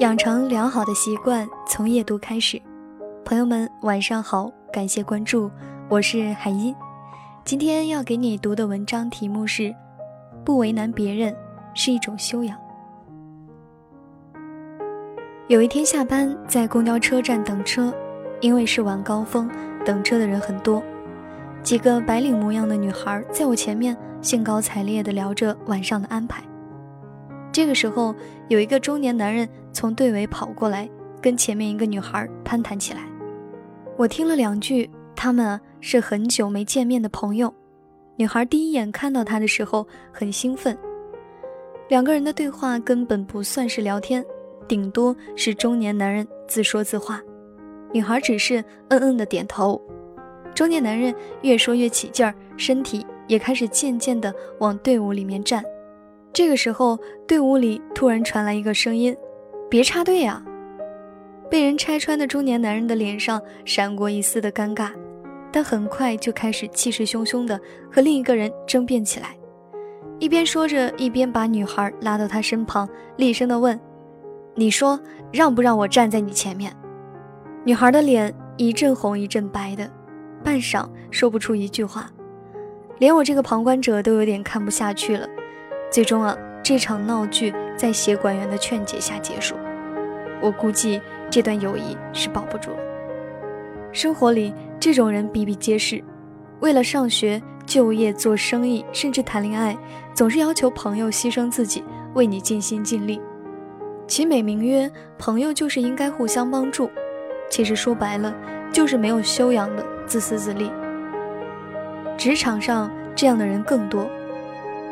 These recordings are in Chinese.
养成良好的习惯，从夜读开始。朋友们，晚上好，感谢关注，我是海音。今天要给你读的文章题目是《不为难别人是一种修养》。有一天下班，在公交车站等车，因为是晚高峰，等车的人很多。几个白领模样的女孩在我前面兴高采烈地聊着晚上的安排。这个时候，有一个中年男人从队尾跑过来，跟前面一个女孩攀谈起来。我听了两句，他们是很久没见面的朋友。女孩第一眼看到他的时候很兴奋，两个人的对话根本不算是聊天，顶多是中年男人自说自话，女孩只是嗯嗯的点头。中年男人越说越起劲儿，身体也开始渐渐地往队伍里面站。这个时候，队伍里突然传来一个声音：“别插队呀！”被人拆穿的中年男人的脸上闪过一丝的尴尬，但很快就开始气势汹汹地和另一个人争辩起来，一边说着，一边把女孩拉到他身旁，厉声地问：“你说让不让我站在你前面？”女孩的脸一阵红一阵白的，半晌说不出一句话，连我这个旁观者都有点看不下去了。最终啊，这场闹剧在协管员的劝解下结束。我估计这段友谊是保不住了。生活里这种人比比皆是，为了上学、就业、做生意，甚至谈恋爱，总是要求朋友牺牲自己，为你尽心尽力。其美名曰朋友，就是应该互相帮助，其实说白了，就是没有修养的自私自利。职场上这样的人更多。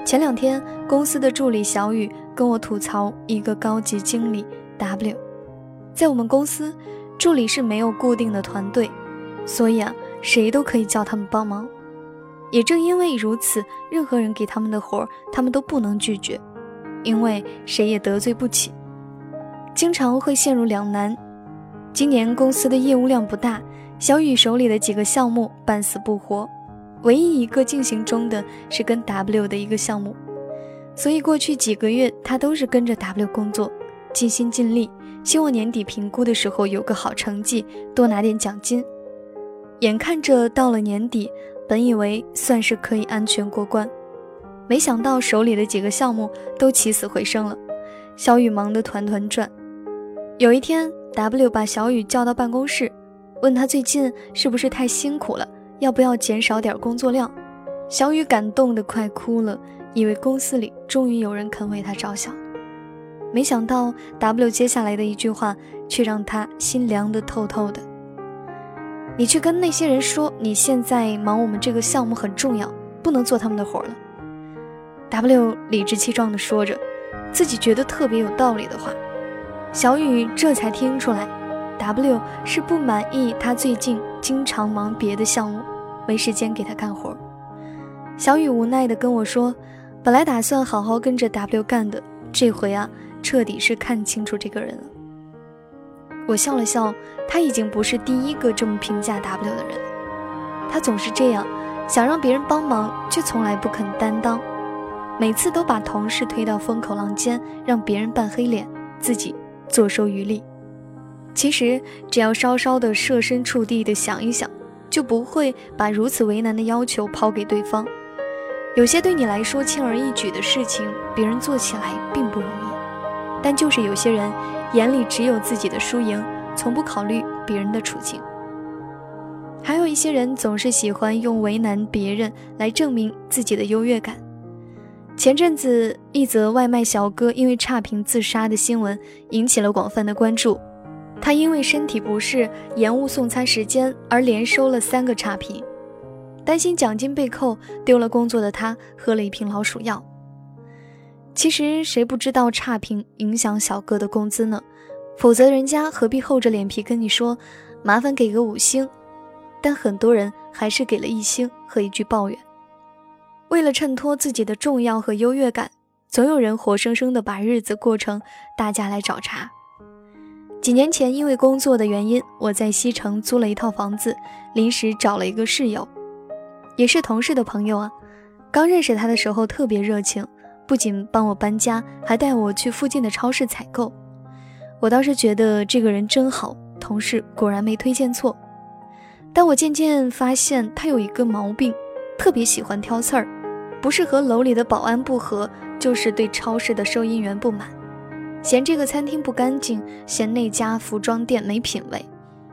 前两天，公司的助理小雨跟我吐槽一个高级经理 W，在我们公司，助理是没有固定的团队，所以啊，谁都可以叫他们帮忙。也正因为如此，任何人给他们的活，他们都不能拒绝，因为谁也得罪不起，经常会陷入两难。今年公司的业务量不大，小雨手里的几个项目半死不活。唯一一个进行中的是跟 W 的一个项目，所以过去几个月他都是跟着 W 工作，尽心尽力，希望年底评估的时候有个好成绩，多拿点奖金。眼看着到了年底，本以为算是可以安全过关，没想到手里的几个项目都起死回生了，小雨忙得团团转。有一天，W 把小雨叫到办公室，问他最近是不是太辛苦了。要不要减少点工作量？小雨感动得快哭了，以为公司里终于有人肯为他着想。没想到 W 接下来的一句话却让他心凉得透透的。你去跟那些人说，你现在忙我们这个项目很重要，不能做他们的活了。W 理直气壮地说着，自己觉得特别有道理的话。小雨这才听出来，W 是不满意他最近经常忙别的项目。没时间给他干活，小雨无奈地跟我说：“本来打算好好跟着 W 干的，这回啊，彻底是看清楚这个人了。”我笑了笑，他已经不是第一个这么评价 W 的人。他总是这样，想让别人帮忙，却从来不肯担当，每次都把同事推到风口浪尖，让别人扮黑脸，自己坐收渔利。其实，只要稍稍的设身处地的想一想。就不会把如此为难的要求抛给对方。有些对你来说轻而易举的事情，别人做起来并不容易。但就是有些人眼里只有自己的输赢，从不考虑别人的处境。还有一些人总是喜欢用为难别人来证明自己的优越感。前阵子，一则外卖小哥因为差评自杀的新闻引起了广泛的关注。他因为身体不适，延误送餐时间，而连收了三个差评。担心奖金被扣，丢了工作的他喝了一瓶老鼠药。其实谁不知道差评影响小哥的工资呢？否则人家何必厚着脸皮跟你说，麻烦给个五星？但很多人还是给了一星和一句抱怨。为了衬托自己的重要和优越感，总有人活生生的把日子过成大家来找茬。几年前，因为工作的原因，我在西城租了一套房子，临时找了一个室友，也是同事的朋友啊。刚认识他的时候特别热情，不仅帮我搬家，还带我去附近的超市采购。我倒是觉得这个人真好，同事果然没推荐错。但我渐渐发现他有一个毛病，特别喜欢挑刺儿，不是和楼里的保安不和，就是对超市的收银员不满，嫌这个餐厅不干净，嫌那家服装店没品位，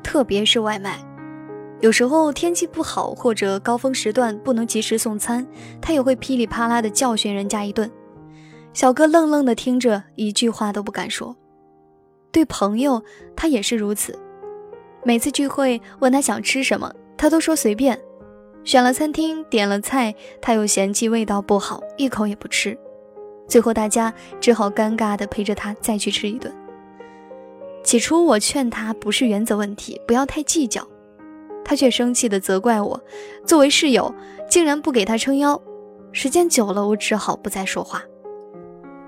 特别是外卖。有时候天气不好或者高峰时段不能及时送餐，他也会噼里啪啦的教训人家一顿。小哥愣愣的听着，一句话都不敢说。对朋友，他也是如此。每次聚会问他想吃什么，他都说随便。选了餐厅，点了菜，他又嫌弃味道不好，一口也不吃。最后大家只好尴尬的陪着他再去吃一顿。起初我劝他不是原则问题，不要太计较。他却生气地责怪我，作为室友竟然不给他撑腰。时间久了，我只好不再说话。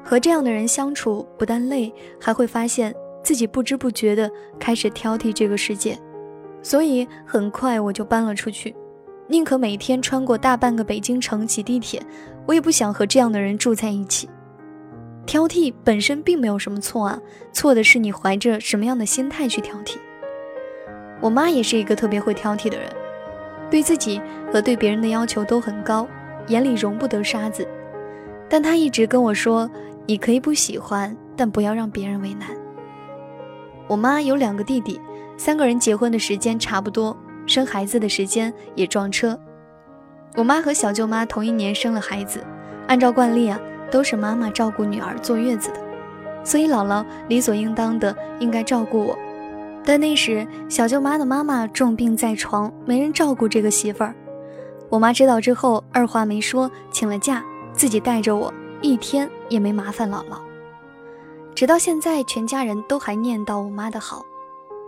和这样的人相处，不但累，还会发现自己不知不觉地开始挑剔这个世界。所以很快我就搬了出去，宁可每天穿过大半个北京城挤地铁，我也不想和这样的人住在一起。挑剔本身并没有什么错啊，错的是你怀着什么样的心态去挑剔。我妈也是一个特别会挑剔的人，对自己和对别人的要求都很高，眼里容不得沙子。但她一直跟我说：“你可以不喜欢，但不要让别人为难。”我妈有两个弟弟，三个人结婚的时间差不多，生孩子的时间也撞车。我妈和小舅妈同一年生了孩子，按照惯例啊，都是妈妈照顾女儿坐月子的，所以姥姥理所应当的应该照顾我。但那时，小舅妈的妈妈重病在床，没人照顾这个媳妇儿。我妈知道之后，二话没说，请了假，自己带着我，一天也没麻烦姥姥。直到现在，全家人都还念叨我妈的好，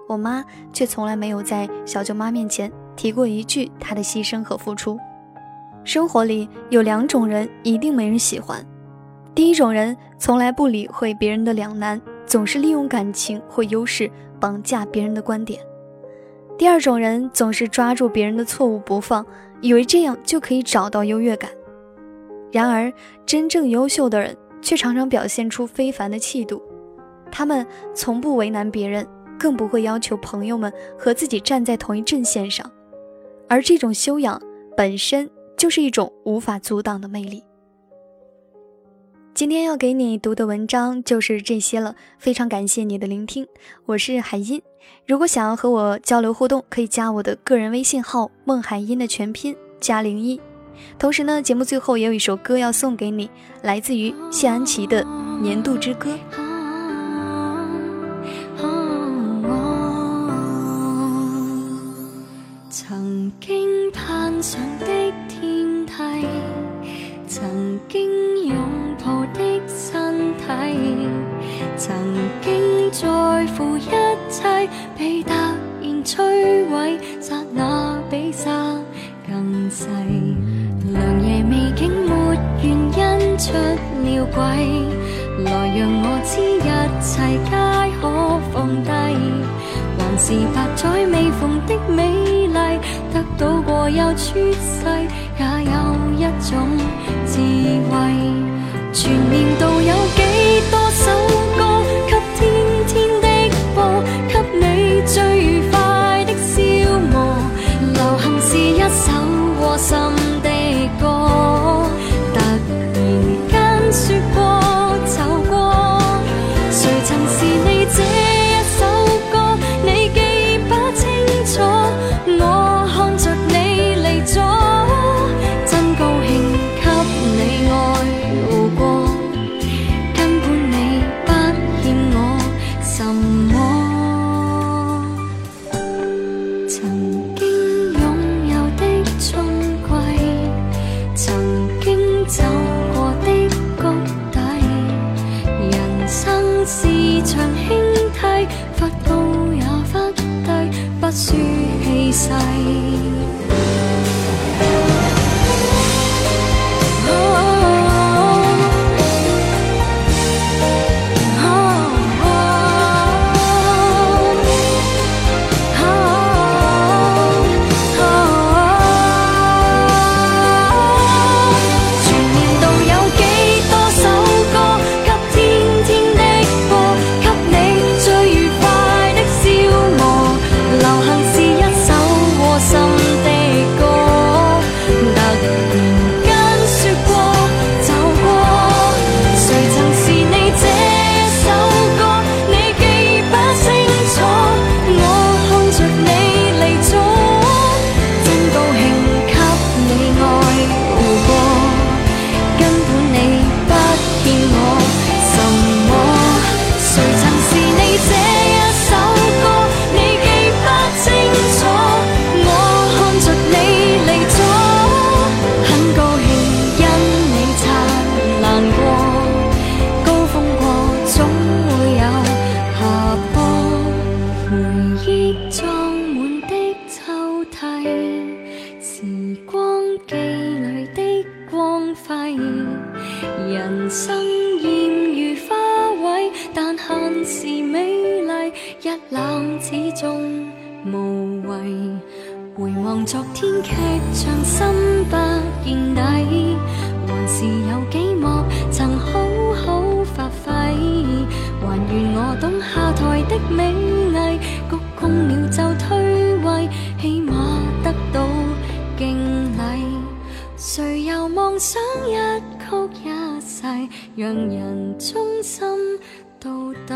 我妈却从来没有在小舅妈面前提过一句她的牺牲和付出。生活里有两种人，一定没人喜欢。第一种人，从来不理会别人的两难，总是利用感情或优势。绑架别人的观点。第二种人总是抓住别人的错误不放，以为这样就可以找到优越感。然而，真正优秀的人却常常表现出非凡的气度。他们从不为难别人，更不会要求朋友们和自己站在同一阵线上。而这种修养本身就是一种无法阻挡的魅力。今天要给你读的文章就是这些了，非常感谢你的聆听，我是海音。如果想要和我交流互动，可以加我的个人微信号“孟海音”的全拼加零一。同时呢，节目最后也有一首歌要送给你，来自于谢安琪的《年度之歌》。曾经攀上的天梯，曾经拥抱的身体。曾经在乎一切，被突然摧毁，刹那比沙更细。良夜美景没原因出了轨，来让我知一切皆可放低。是百载未逢的美丽，得到过又出世，也有一种智慧。全年度有几多首歌，给天天的播，给你最愉快的消磨。流行是一首和心。世。回望昨天剧场，心不见底，还是有几幕曾好好发挥，还愿我懂下台的美艺，鞠躬了就退位，起码得到敬礼。谁又妄想一曲一世，让人忠心到底？